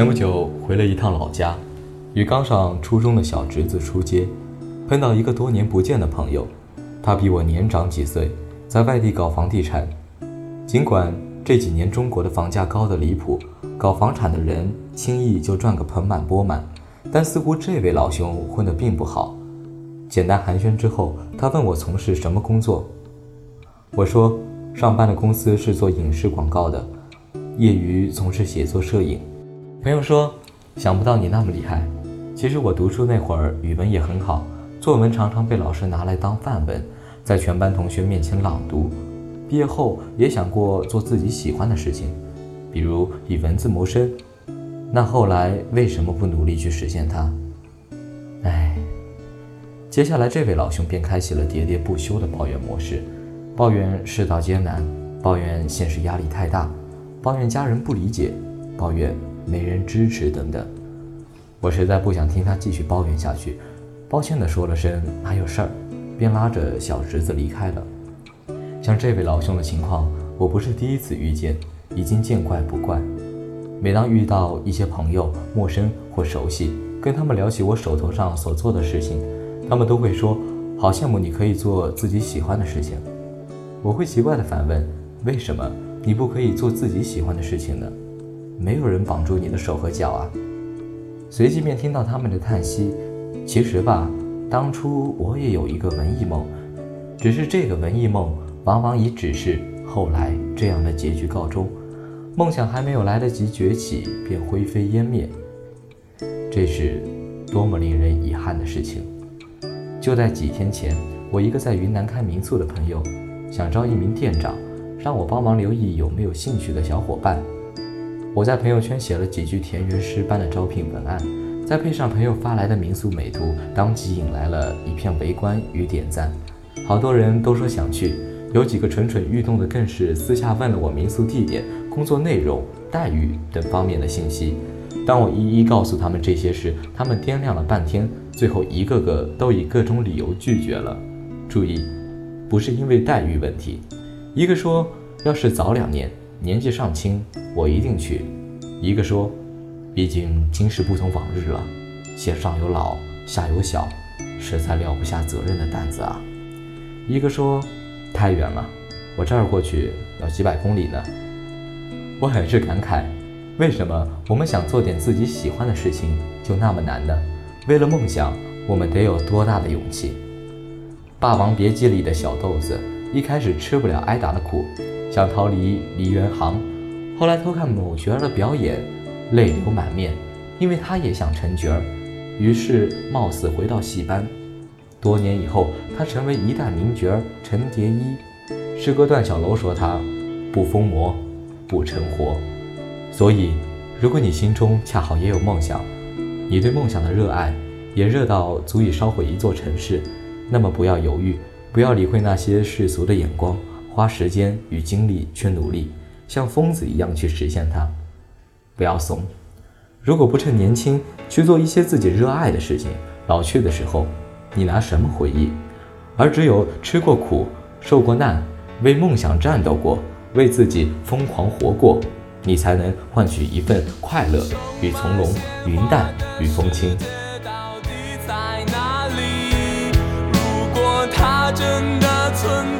前不久回了一趟老家，与刚上初中的小侄子出街，碰到一个多年不见的朋友。他比我年长几岁，在外地搞房地产。尽管这几年中国的房价高得离谱，搞房产的人轻易就赚个盆满钵满，但似乎这位老兄混得并不好。简单寒暄之后，他问我从事什么工作。我说上班的公司是做影视广告的，业余从事写作摄影。朋友说：“想不到你那么厉害。其实我读书那会儿语文也很好，作文常常被老师拿来当范文，在全班同学面前朗读。毕业后也想过做自己喜欢的事情，比如以文字谋生。那后来为什么不努力去实现它？唉。接下来这位老兄便开启了喋喋不休的抱怨模式，抱怨世道艰难，抱怨现实压力太大，抱怨家人不理解，抱怨……没人支持等等，我实在不想听他继续抱怨下去，抱歉地说了声“还有事儿”，便拉着小侄子离开了。像这位老兄的情况，我不是第一次遇见，已经见怪不怪。每当遇到一些朋友，陌生或熟悉，跟他们聊起我手头上所做的事情，他们都会说：“好羡慕你可以做自己喜欢的事情。”我会奇怪地反问：“为什么你不可以做自己喜欢的事情呢？”没有人绑住你的手和脚啊！随即便听到他们的叹息。其实吧，当初我也有一个文艺梦，只是这个文艺梦往往以只是后来这样的结局告终，梦想还没有来得及崛起便灰飞烟灭。这是多么令人遗憾的事情！就在几天前，我一个在云南开民宿的朋友，想招一名店长，让我帮忙留意有没有兴趣的小伙伴。我在朋友圈写了几句田园诗般的招聘文案，再配上朋友发来的民宿美图，当即引来了一片围观与点赞。好多人都说想去，有几个蠢蠢欲动的更是私下问了我民宿地点、工作内容、待遇等方面的信息。当我一一告诉他们这些时，他们掂量了半天，最后一个个都以各种理由拒绝了。注意，不是因为待遇问题，一个说要是早两年。年纪尚轻，我一定去。一个说：“毕竟今时不同往日了，且上有老，下有小，实在撂不下责任的担子啊。”一个说：“太远了，我这儿过去要几百公里呢。”我很是感慨，为什么我们想做点自己喜欢的事情就那么难呢？为了梦想，我们得有多大的勇气？《霸王别姬》里的小豆子一开始吃不了挨打的苦。想逃离梨园行，后来偷看某角儿的表演，泪流满面，因为他也想成角儿，于是冒死回到戏班。多年以后，他成为一代名角儿陈蝶衣。诗歌段小楼说他不疯魔，不成活。所以，如果你心中恰好也有梦想，你对梦想的热爱也热到足以烧毁一座城市，那么不要犹豫，不要理会那些世俗的眼光。花时间与精力去努力，像疯子一样去实现它，不要怂。如果不趁年轻去做一些自己热爱的事情，老去的时候，你拿什么回忆？而只有吃过苦、受过难、为梦想战斗过、为自己疯狂活过，你才能换取一份快乐与从容、云淡与风轻。如果它真的存在。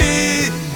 see